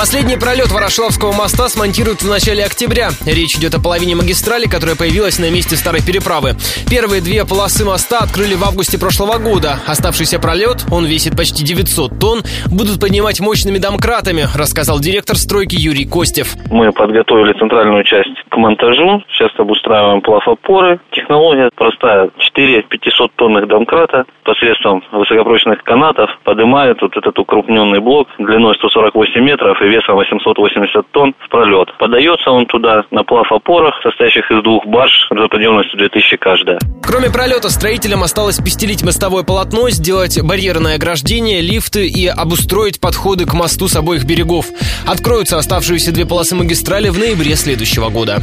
Последний пролет Ворошиловского моста смонтируют в начале октября. Речь идет о половине магистрали, которая появилась на месте старой переправы. Первые две полосы моста открыли в августе прошлого года. Оставшийся пролет, он весит почти 900 тонн, будут поднимать мощными домкратами, рассказал директор стройки Юрий Костев. Мы подготовили центральную часть к монтажу. Сейчас обустраиваем плафопоры. Технология простая. 4 500 тонных домкрата посредством высокопрочных канатов поднимают вот этот укрупненный блок длиной 148 метров и весом 880 тонн в пролет. Подается он туда на плав-опорах, состоящих из двух барж грузоподъемностью 2000 каждая. Кроме пролета, строителям осталось постелить мостовое полотно, сделать барьерное ограждение, лифты и обустроить подходы к мосту с обоих берегов. Откроются оставшиеся две полосы магистрали в ноябре следующего года.